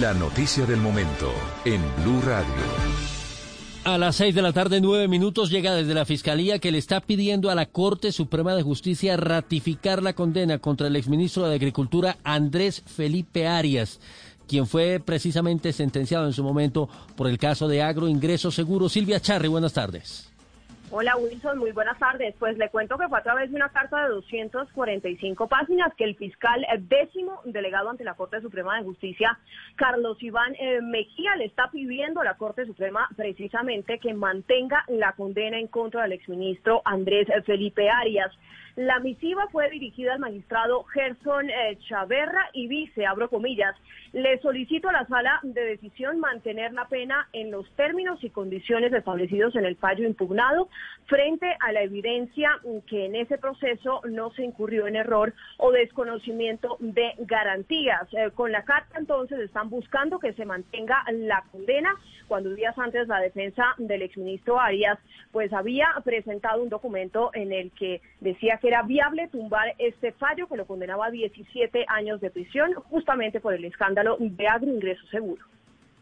La noticia del momento en Blue Radio. A las seis de la tarde, nueve minutos, llega desde la Fiscalía que le está pidiendo a la Corte Suprema de Justicia ratificar la condena contra el exministro de Agricultura Andrés Felipe Arias, quien fue precisamente sentenciado en su momento por el caso de agroingreso seguro. Silvia Charri, buenas tardes. Hola Wilson, muy buenas tardes. Pues le cuento que fue a través de una carta de 245 páginas que el fiscal décimo delegado ante la Corte Suprema de Justicia, Carlos Iván eh, Mejía, le está pidiendo a la Corte Suprema precisamente que mantenga la condena en contra del exministro Andrés Felipe Arias. La misiva fue dirigida al magistrado Gerson eh, Chaverra y dice, abro comillas, le solicito a la sala de decisión mantener la pena en los términos y condiciones establecidos en el fallo impugnado frente a la evidencia que en ese proceso no se incurrió en error o desconocimiento de garantías. Eh, con la carta entonces están buscando que se mantenga la condena cuando días antes la defensa del exministro Arias pues había presentado un documento en el que decía que era viable tumbar este fallo que lo condenaba a 17 años de prisión justamente por el escándalo de agroingreso seguro.